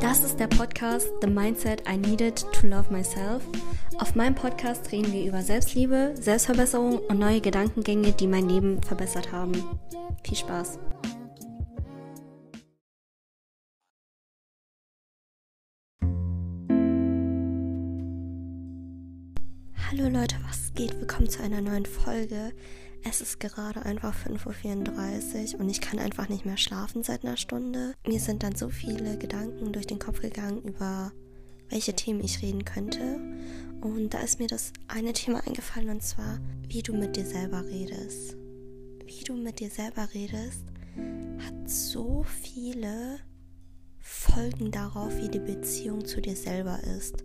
Das ist der Podcast The Mindset I Needed to Love Myself. Auf meinem Podcast reden wir über Selbstliebe, Selbstverbesserung und neue Gedankengänge, die mein Leben verbessert haben. Viel Spaß! Hallo Leute, was geht? Willkommen zu einer neuen Folge. Es ist gerade einfach 5.34 Uhr und ich kann einfach nicht mehr schlafen seit einer Stunde. Mir sind dann so viele Gedanken durch den Kopf gegangen über welche Themen ich reden könnte. Und da ist mir das eine Thema eingefallen und zwar, wie du mit dir selber redest. Wie du mit dir selber redest, hat so viele Folgen darauf, wie die Beziehung zu dir selber ist.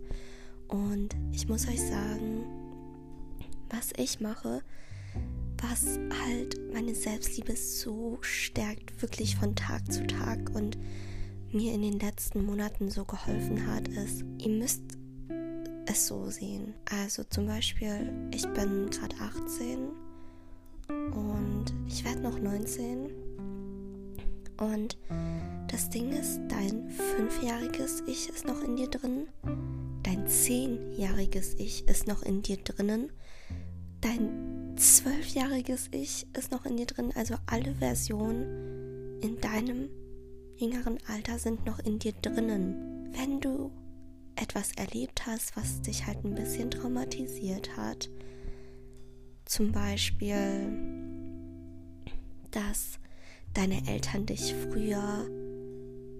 Und ich muss euch sagen, was ich mache, was halt meine Selbstliebe so stärkt, wirklich von Tag zu Tag und mir in den letzten Monaten so geholfen hat, ist, ihr müsst es so sehen. Also zum Beispiel, ich bin gerade 18 und ich werde noch 19. Und das Ding ist, dein fünfjähriges Ich ist noch in dir drin, dein zehnjähriges Ich ist noch in dir drinnen Dein zwölfjähriges Ich ist noch in dir drin, also alle Versionen in deinem jüngeren Alter sind noch in dir drinnen. Wenn du etwas erlebt hast, was dich halt ein bisschen traumatisiert hat, zum Beispiel, dass deine Eltern dich früher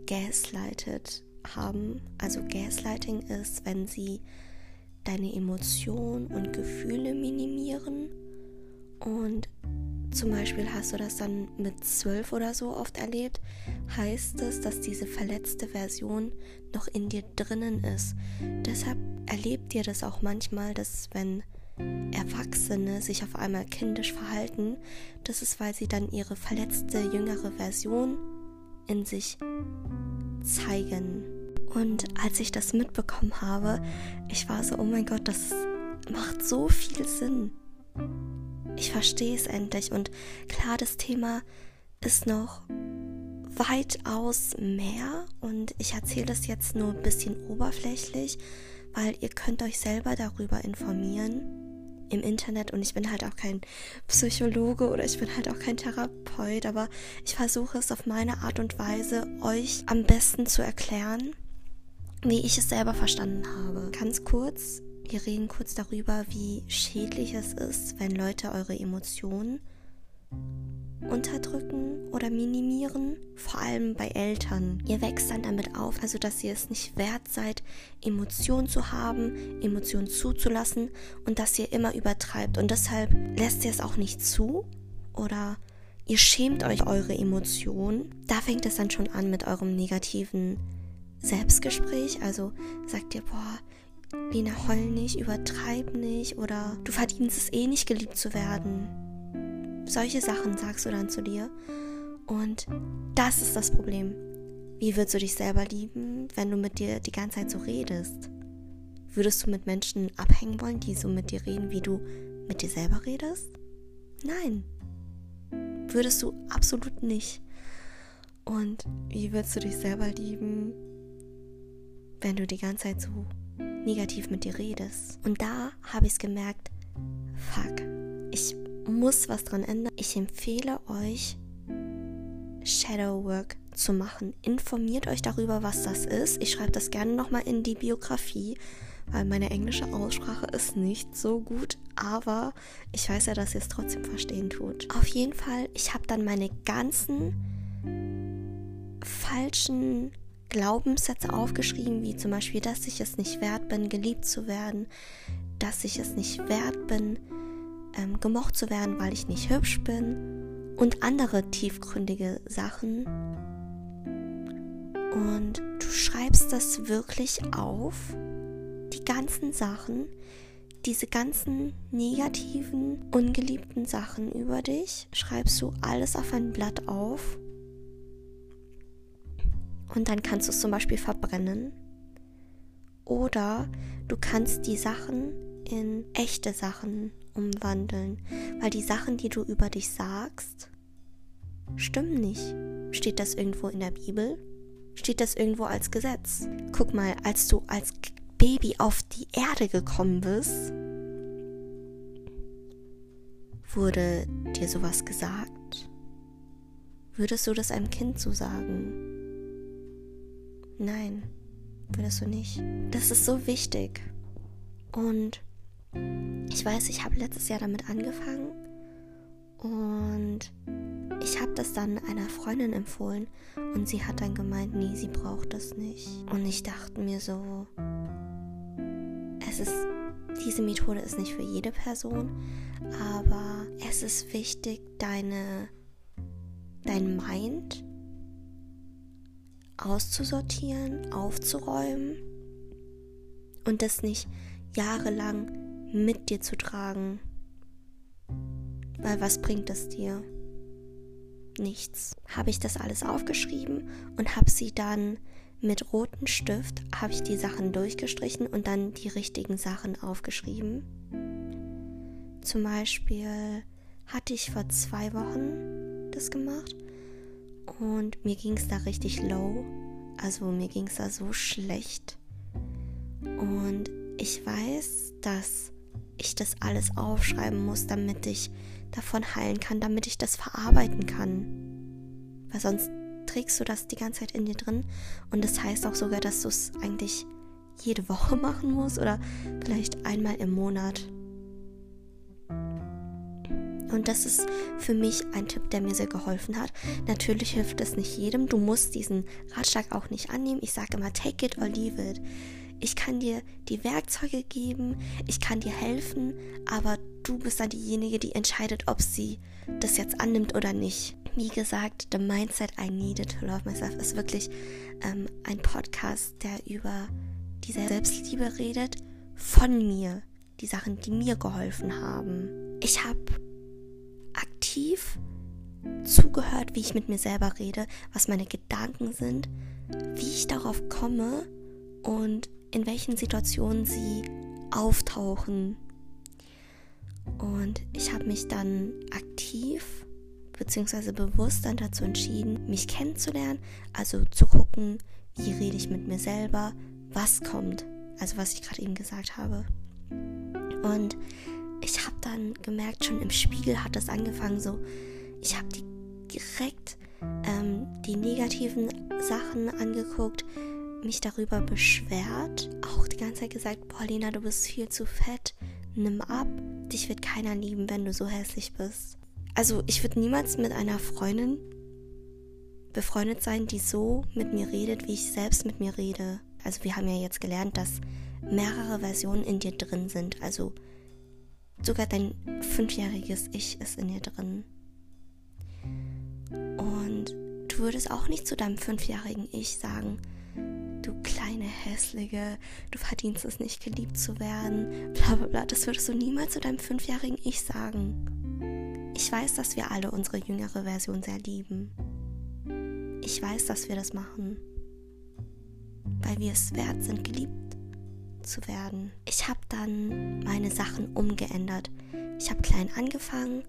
gaslightet haben. Also Gaslighting ist, wenn sie deine Emotionen und Gefühle minimieren. Und zum Beispiel hast du das dann mit zwölf oder so oft erlebt, heißt es, dass diese verletzte Version noch in dir drinnen ist. Deshalb erlebt ihr das auch manchmal, dass wenn Erwachsene sich auf einmal kindisch verhalten, das ist, weil sie dann ihre verletzte jüngere Version in sich zeigen. Und als ich das mitbekommen habe, ich war so, oh mein Gott, das macht so viel Sinn. Ich verstehe es endlich. Und klar, das Thema ist noch weitaus mehr und ich erzähle das jetzt nur ein bisschen oberflächlich, weil ihr könnt euch selber darüber informieren im Internet und ich bin halt auch kein Psychologe oder ich bin halt auch kein Therapeut, aber ich versuche es auf meine Art und Weise euch am besten zu erklären wie ich es selber verstanden habe. Ganz kurz, wir reden kurz darüber, wie schädlich es ist, wenn Leute eure Emotionen unterdrücken oder minimieren, vor allem bei Eltern. Ihr wächst dann damit auf, also dass ihr es nicht wert seid, Emotionen zu haben, Emotionen zuzulassen und dass ihr immer übertreibt. Und deshalb lässt ihr es auch nicht zu oder ihr schämt euch eure Emotionen. Da fängt es dann schon an mit eurem negativen Selbstgespräch. Also sagt dir, boah, Lena, heul nicht, übertreib nicht oder du verdienst es eh nicht, geliebt zu werden. Solche Sachen sagst du dann zu dir. Und das ist das Problem. Wie würdest du dich selber lieben, wenn du mit dir die ganze Zeit so redest? Würdest du mit Menschen abhängen wollen, die so mit dir reden, wie du mit dir selber redest? Nein. Würdest du absolut nicht. Und wie würdest du dich selber lieben, wenn du die ganze Zeit so negativ mit dir redest. Und da habe ich es gemerkt, fuck, ich muss was dran ändern. Ich empfehle euch, Shadow Work zu machen. Informiert euch darüber, was das ist. Ich schreibe das gerne nochmal in die Biografie, weil meine englische Aussprache ist nicht so gut, aber ich weiß ja, dass ihr es trotzdem verstehen tut. Auf jeden Fall, ich habe dann meine ganzen falschen Glaubenssätze aufgeschrieben, wie zum Beispiel, dass ich es nicht wert bin, geliebt zu werden, dass ich es nicht wert bin, ähm, gemocht zu werden, weil ich nicht hübsch bin und andere tiefgründige Sachen. Und du schreibst das wirklich auf, die ganzen Sachen, diese ganzen negativen, ungeliebten Sachen über dich, schreibst du alles auf ein Blatt auf und dann kannst du es zum Beispiel verbrennen. Oder du kannst die Sachen in echte Sachen umwandeln, weil die Sachen, die du über dich sagst, stimmen nicht. Steht das irgendwo in der Bibel? Steht das irgendwo als Gesetz? Guck mal, als du als Baby auf die Erde gekommen bist, wurde dir sowas gesagt? Würdest du das einem Kind so sagen? Nein, würdest du nicht. Das ist so wichtig. Und ich weiß, ich habe letztes Jahr damit angefangen und ich habe das dann einer Freundin empfohlen und sie hat dann gemeint, nee, sie braucht das nicht. Und ich dachte mir so, es ist, diese Methode ist nicht für jede Person, aber es ist wichtig, deine, dein Mind auszusortieren, aufzuräumen und das nicht jahrelang mit dir zu tragen. Weil was bringt es dir? Nichts. Habe ich das alles aufgeschrieben und habe sie dann mit rotem Stift, habe ich die Sachen durchgestrichen und dann die richtigen Sachen aufgeschrieben. Zum Beispiel hatte ich vor zwei Wochen das gemacht und mir ging es da richtig low. Also mir ging es da so schlecht. Und ich weiß, dass ich das alles aufschreiben muss, damit ich davon heilen kann, damit ich das verarbeiten kann. Weil sonst trägst du das die ganze Zeit in dir drin und das heißt auch sogar, dass du es eigentlich jede Woche machen musst oder vielleicht einmal im Monat. Und das ist für mich ein Tipp, der mir sehr geholfen hat. Natürlich hilft es nicht jedem. Du musst diesen Ratschlag auch nicht annehmen. Ich sage immer, take it or leave it. Ich kann dir die Werkzeuge geben, ich kann dir helfen, aber du bist dann diejenige, die entscheidet, ob sie das jetzt annimmt oder nicht. Wie gesagt, The Mindset I Needed to Love Myself ist wirklich ähm, ein Podcast, der über diese Selbstliebe redet, von mir, die Sachen, die mir geholfen haben. Ich habe aktiv zugehört, wie ich mit mir selber rede, was meine Gedanken sind, wie ich darauf komme und in welchen Situationen sie auftauchen. Und ich habe mich dann aktiv bzw. bewusst dann dazu entschieden, mich kennenzulernen, also zu gucken, wie rede ich mit mir selber, was kommt, also was ich gerade eben gesagt habe. Und ich habe dann gemerkt, schon im Spiegel hat es angefangen so, ich habe direkt ähm, die negativen Sachen angeguckt, mich darüber beschwert, auch die ganze Zeit gesagt, Paulina, du bist viel zu fett, nimm ab, dich wird keiner lieben, wenn du so hässlich bist. Also ich würde niemals mit einer Freundin befreundet sein, die so mit mir redet, wie ich selbst mit mir rede. Also wir haben ja jetzt gelernt, dass mehrere Versionen in dir drin sind. Also sogar dein fünfjähriges Ich ist in dir drin. Und du würdest auch nicht zu deinem fünfjährigen Ich sagen, du kleine Hässliche, du verdienst es nicht, geliebt zu werden, bla bla bla. Das würdest du niemals zu deinem fünfjährigen Ich sagen. Ich weiß, dass wir alle unsere jüngere Version sehr lieben. Ich weiß, dass wir das machen, weil wir es wert sind, geliebt zu werden. Ich habe dann meine Sachen umgeändert. Ich habe klein angefangen.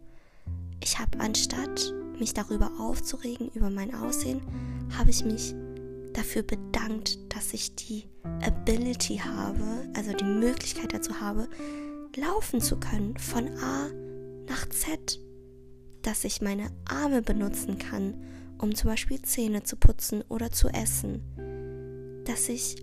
Ich habe anstatt mich darüber aufzuregen, über mein Aussehen, habe ich mich dafür bedankt, dass ich die Ability habe, also die Möglichkeit dazu habe, laufen zu können von A nach Z, dass ich meine Arme benutzen kann, um zum Beispiel Zähne zu putzen oder zu essen, dass ich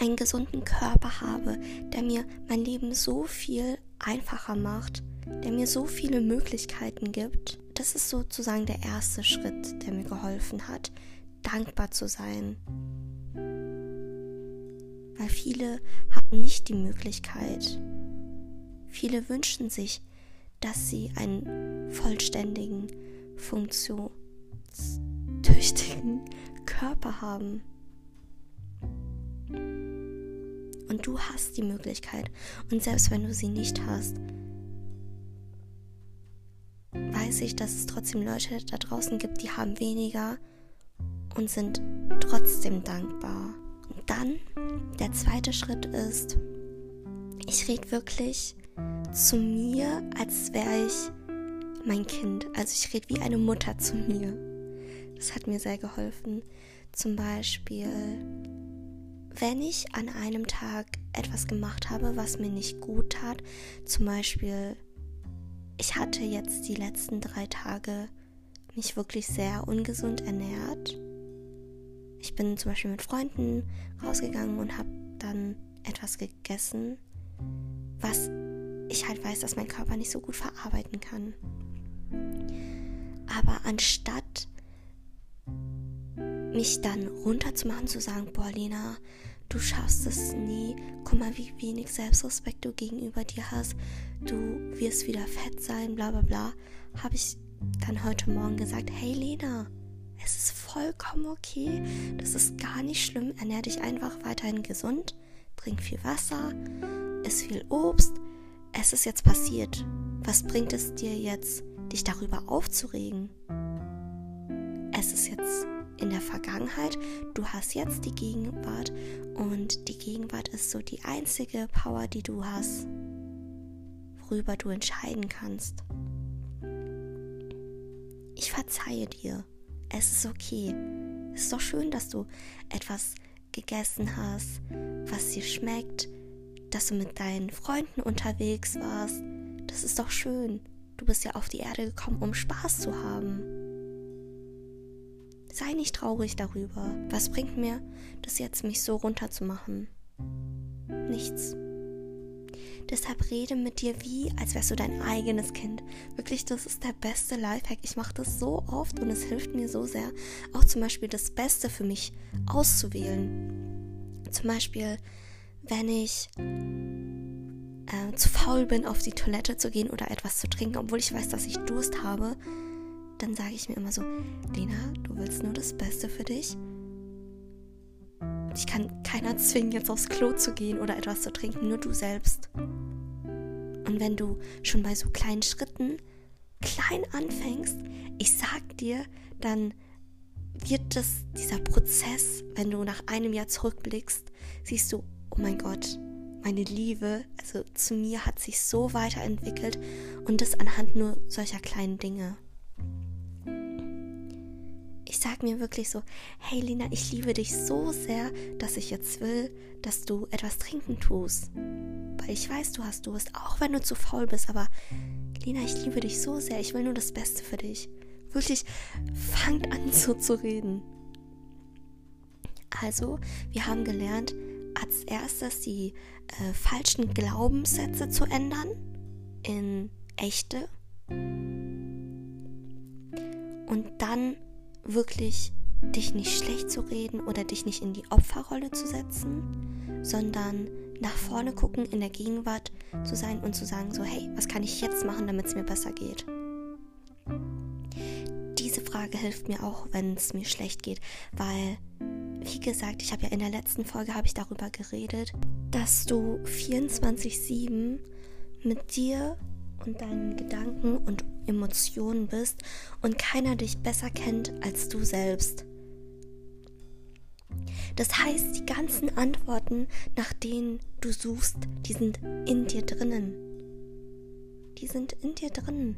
einen gesunden Körper habe, der mir mein Leben so viel einfacher macht, der mir so viele Möglichkeiten gibt. Das ist sozusagen der erste Schritt, der mir geholfen hat, dankbar zu sein. Weil viele haben nicht die Möglichkeit. Viele wünschen sich, dass sie einen vollständigen, funktionstüchtigen Körper haben. Und du hast die Möglichkeit. Und selbst wenn du sie nicht hast, weiß ich, dass es trotzdem Leute da draußen gibt, die haben weniger und sind trotzdem dankbar. Und dann, der zweite Schritt ist, ich rede wirklich zu mir, als wäre ich mein Kind. Also ich rede wie eine Mutter zu mir. Das hat mir sehr geholfen. Zum Beispiel, wenn ich an einem Tag etwas gemacht habe, was mir nicht gut tat, zum Beispiel, ich hatte jetzt die letzten drei Tage mich wirklich sehr ungesund ernährt. Ich bin zum Beispiel mit Freunden rausgegangen und habe dann etwas gegessen, was ich halt weiß, dass mein Körper nicht so gut verarbeiten kann. Aber anstatt mich dann runterzumachen, zu sagen, boah, Lena, du schaffst es nie, guck mal, wie wenig Selbstrespekt du gegenüber dir hast, du wirst wieder fett sein, bla bla bla, habe ich dann heute Morgen gesagt, hey Lena, es ist vollkommen okay, das ist gar nicht schlimm, ernähr dich einfach weiterhin gesund, trink viel Wasser, iss viel Obst, es ist jetzt passiert, was bringt es dir jetzt, dich darüber aufzuregen? Es ist jetzt in der Vergangenheit, du hast jetzt die Gegenwart und die Gegenwart ist so die einzige Power, die du hast, worüber du entscheiden kannst. Ich verzeihe dir. Es ist okay. Es ist doch schön, dass du etwas gegessen hast, was dir schmeckt, dass du mit deinen Freunden unterwegs warst. Das ist doch schön. Du bist ja auf die Erde gekommen, um Spaß zu haben. Sei nicht traurig darüber. Was bringt mir das jetzt, mich so runterzumachen? Nichts. Deshalb rede mit dir wie, als wärst du dein eigenes Kind. Wirklich, das ist der beste Lifehack. Ich mache das so oft und es hilft mir so sehr, auch zum Beispiel das Beste für mich auszuwählen. Zum Beispiel, wenn ich äh, zu faul bin, auf die Toilette zu gehen oder etwas zu trinken, obwohl ich weiß, dass ich Durst habe, dann sage ich mir immer so, Lena, du willst nur das Beste für dich. Ich kann keiner zwingen, jetzt aufs Klo zu gehen oder etwas zu trinken, nur du selbst. Und wenn du schon bei so kleinen Schritten klein anfängst, ich sag dir, dann wird das, dieser Prozess, wenn du nach einem Jahr zurückblickst, siehst du, oh mein Gott, meine Liebe, also zu mir hat sich so weiterentwickelt und das anhand nur solcher kleinen Dinge ich sage mir wirklich so, hey Lina, ich liebe dich so sehr, dass ich jetzt will, dass du etwas trinken tust. Weil ich weiß, du hast Durst, auch wenn du zu faul bist, aber Lina, ich liebe dich so sehr, ich will nur das Beste für dich. Wirklich, fangt an so zu reden. Also, wir haben gelernt, als erstes die äh, falschen Glaubenssätze zu ändern in echte. Und dann wirklich dich nicht schlecht zu reden oder dich nicht in die Opferrolle zu setzen, sondern nach vorne gucken, in der Gegenwart zu sein und zu sagen, so, hey, was kann ich jetzt machen, damit es mir besser geht? Diese Frage hilft mir auch, wenn es mir schlecht geht, weil, wie gesagt, ich habe ja in der letzten Folge ich darüber geredet, dass du 24/7 mit dir und deinen Gedanken und Emotionen bist und keiner dich besser kennt als du selbst. Das heißt, die ganzen Antworten, nach denen du suchst, die sind in dir drinnen. Die sind in dir drinnen.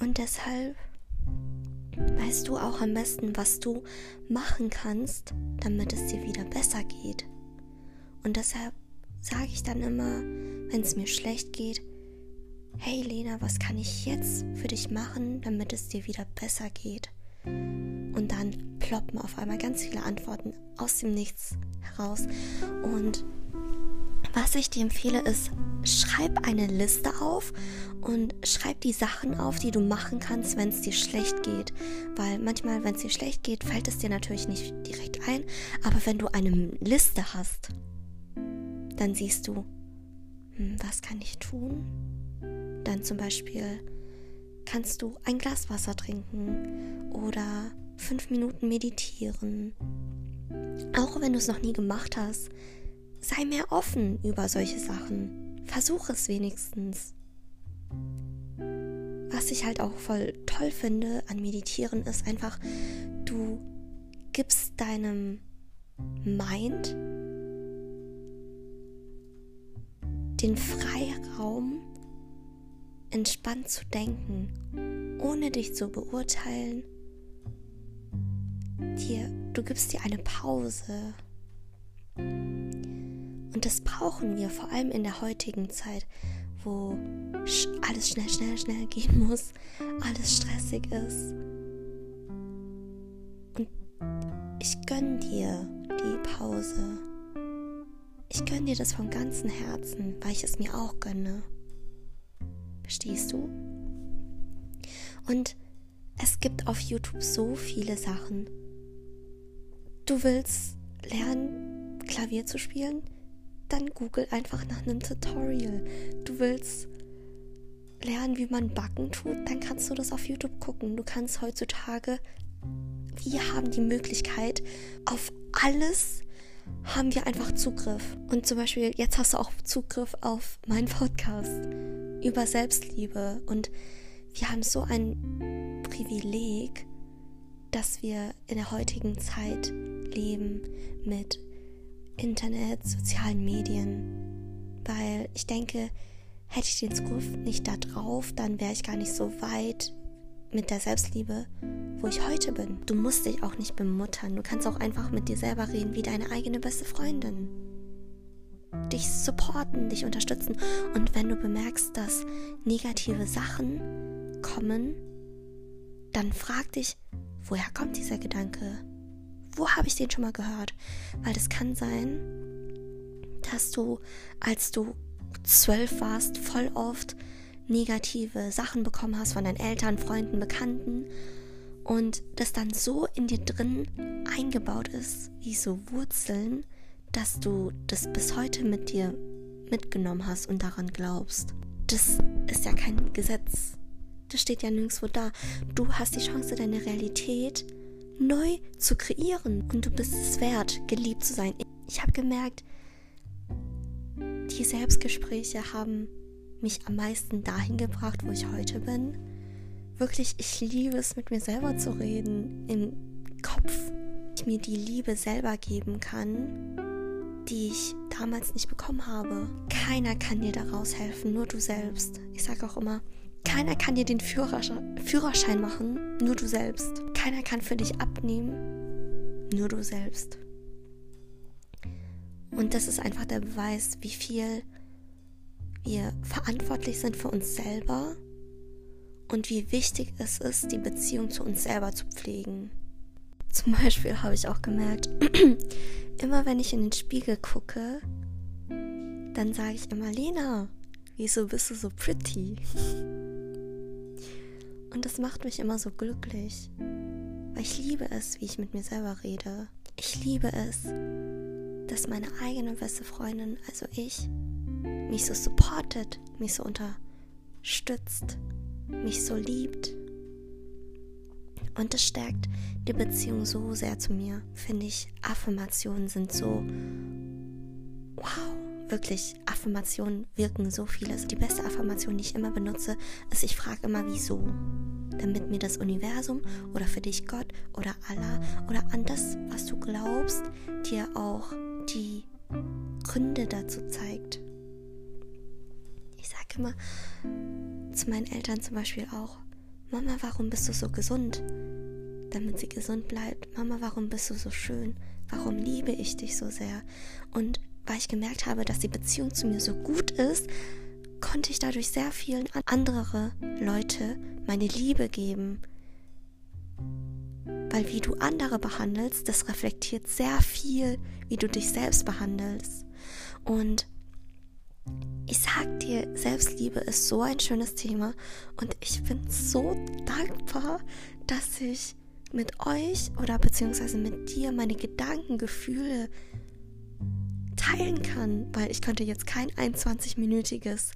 Und deshalb weißt du auch am besten, was du machen kannst, damit es dir wieder besser geht. Und deshalb sage ich dann immer, wenn es mir schlecht geht, hey Lena, was kann ich jetzt für dich machen, damit es dir wieder besser geht? Und dann ploppen auf einmal ganz viele Antworten aus dem Nichts heraus. Und was ich dir empfehle, ist, schreib eine Liste auf und schreib die Sachen auf, die du machen kannst, wenn es dir schlecht geht. Weil manchmal, wenn es dir schlecht geht, fällt es dir natürlich nicht direkt ein. Aber wenn du eine Liste hast, dann siehst du, was kann ich tun? Dann zum Beispiel kannst du ein Glas Wasser trinken oder fünf Minuten meditieren. Auch wenn du es noch nie gemacht hast, sei mehr offen über solche Sachen. Versuch es wenigstens. Was ich halt auch voll toll finde an Meditieren ist einfach, du gibst deinem Mind den Freiraum, entspannt zu denken, ohne dich zu beurteilen. Dir, du gibst dir eine Pause. Und das brauchen wir vor allem in der heutigen Zeit, wo alles schnell, schnell, schnell gehen muss, alles stressig ist. Und ich gönn dir die Pause. Ich gönn dir das von ganzem Herzen, weil ich es mir auch gönne. Verstehst du? Und es gibt auf YouTube so viele Sachen. Du willst lernen, Klavier zu spielen? Dann google einfach nach einem Tutorial. Du willst lernen, wie man Backen tut? Dann kannst du das auf YouTube gucken. Du kannst heutzutage, wir haben die Möglichkeit, auf alles haben wir einfach Zugriff. Und zum Beispiel, jetzt hast du auch Zugriff auf meinen Podcast über Selbstliebe. Und wir haben so ein Privileg, dass wir in der heutigen Zeit leben mit Internet, sozialen Medien. Weil ich denke, hätte ich den Zugriff nicht da drauf, dann wäre ich gar nicht so weit mit der Selbstliebe, wo ich heute bin. Du musst dich auch nicht bemuttern. Du kannst auch einfach mit dir selber reden wie deine eigene beste Freundin. Dich supporten, dich unterstützen. Und wenn du bemerkst, dass negative Sachen kommen, dann frag dich, woher kommt dieser Gedanke? Wo habe ich den schon mal gehört? Weil das kann sein, dass du, als du zwölf warst, voll oft negative Sachen bekommen hast von deinen Eltern, Freunden, Bekannten und das dann so in dir drin eingebaut ist, wie so Wurzeln, dass du das bis heute mit dir mitgenommen hast und daran glaubst. Das ist ja kein Gesetz. Das steht ja nirgendwo da. Du hast die Chance, deine Realität neu zu kreieren und du bist es wert, geliebt zu sein. Ich habe gemerkt, die Selbstgespräche haben mich am meisten dahin gebracht, wo ich heute bin. Wirklich, ich liebe es, mit mir selber zu reden, im Kopf. Ich mir die Liebe selber geben kann, die ich damals nicht bekommen habe. Keiner kann dir daraus helfen, nur du selbst. Ich sage auch immer, keiner kann dir den Führerschein, Führerschein machen, nur du selbst. Keiner kann für dich abnehmen, nur du selbst. Und das ist einfach der Beweis, wie viel wir verantwortlich sind für uns selber und wie wichtig es ist, die Beziehung zu uns selber zu pflegen. Zum Beispiel habe ich auch gemerkt, immer wenn ich in den Spiegel gucke, dann sage ich immer, Lena, wieso bist du so pretty? Und das macht mich immer so glücklich, weil ich liebe es, wie ich mit mir selber rede. Ich liebe es, dass meine eigene beste Freundin, also ich, mich so supportet, mich so unterstützt, mich so liebt. Und das stärkt die Beziehung so sehr zu mir, finde ich. Affirmationen sind so, wow, wirklich, Affirmationen wirken so vieles. Die beste Affirmation, die ich immer benutze, ist, ich frage immer, wieso. Damit mir das Universum oder für dich Gott oder Allah oder an das, was du glaubst, dir auch die Gründe dazu zeigt. Ich sage immer zu meinen Eltern zum Beispiel auch, Mama, warum bist du so gesund? Damit sie gesund bleibt. Mama, warum bist du so schön? Warum liebe ich dich so sehr? Und weil ich gemerkt habe, dass die Beziehung zu mir so gut ist, konnte ich dadurch sehr vielen andere Leute meine Liebe geben. Weil wie du andere behandelst, das reflektiert sehr viel, wie du dich selbst behandelst. Und ich sag dir, Selbstliebe ist so ein schönes Thema und ich bin so dankbar, dass ich mit euch oder beziehungsweise mit dir meine Gedanken, Gefühle teilen kann, weil ich könnte jetzt kein 21-minütiges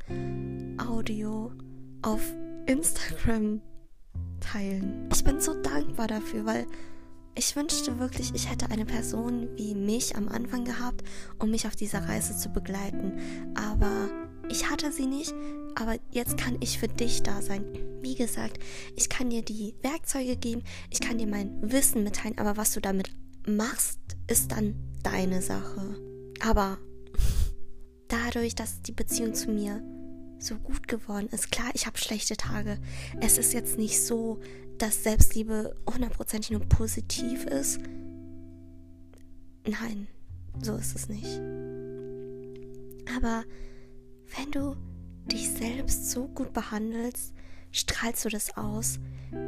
Audio auf Instagram teilen. Ich bin so dankbar dafür, weil ich wünschte wirklich, ich hätte eine Person wie mich am Anfang gehabt, um mich auf dieser Reise zu begleiten. Aber ich hatte sie nicht, aber jetzt kann ich für dich da sein. Wie gesagt, ich kann dir die Werkzeuge geben, ich kann dir mein Wissen mitteilen, aber was du damit machst, ist dann deine Sache. Aber dadurch, dass die Beziehung zu mir so gut geworden ist. Klar, ich habe schlechte Tage. Es ist jetzt nicht so, dass Selbstliebe hundertprozentig nur positiv ist. Nein, so ist es nicht. Aber wenn du dich selbst so gut behandelst, strahlst du das aus.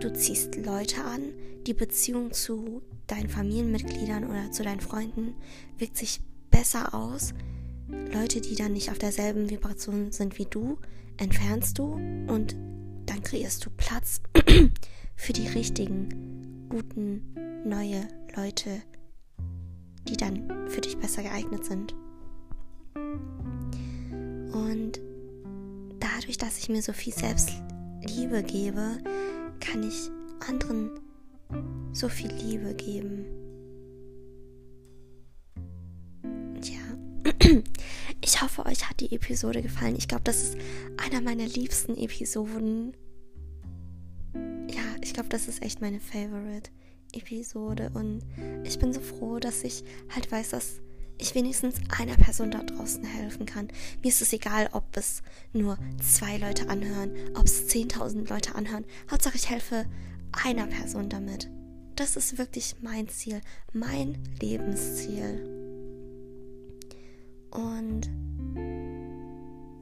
Du ziehst Leute an, die Beziehung zu deinen Familienmitgliedern oder zu deinen Freunden wirkt sich besser aus. Leute, die dann nicht auf derselben Vibration sind wie du, entfernst du und dann kreierst du Platz für die richtigen, guten, neue Leute, die dann für dich besser geeignet sind. Und dadurch, dass ich mir so viel Selbstliebe gebe, kann ich anderen so viel Liebe geben. Ja, ich hoffe, euch hat die Episode gefallen. Ich glaube, das ist einer meiner liebsten Episoden. Glaube, das ist echt meine Favorite Episode. Und ich bin so froh, dass ich halt weiß, dass ich wenigstens einer Person da draußen helfen kann. Mir ist es egal, ob es nur zwei Leute anhören, ob es 10.000 Leute anhören. Hauptsache, ich helfe einer Person damit. Das ist wirklich mein Ziel, mein Lebensziel. Und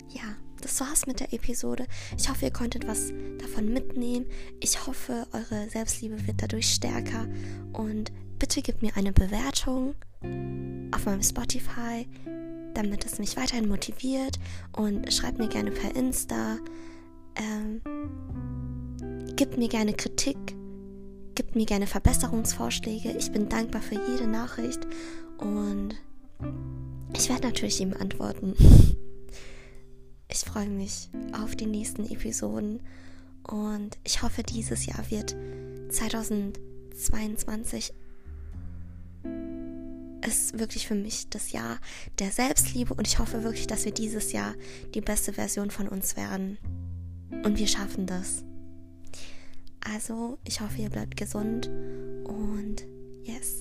ja, das war's mit der Episode. Ich hoffe, ihr konntet was davon mitnehmen. Ich hoffe, eure Selbstliebe wird dadurch stärker. Und bitte gebt mir eine Bewertung auf meinem Spotify, damit es mich weiterhin motiviert. Und schreibt mir gerne per Insta. Ähm, gebt mir gerne Kritik. Gebt mir gerne Verbesserungsvorschläge. Ich bin dankbar für jede Nachricht. Und ich werde natürlich ihm antworten. Ich freue mich auf die nächsten Episoden und ich hoffe, dieses Jahr wird 2022 ist wirklich für mich das Jahr der Selbstliebe und ich hoffe wirklich, dass wir dieses Jahr die beste Version von uns werden. Und wir schaffen das. Also, ich hoffe, ihr bleibt gesund und yes.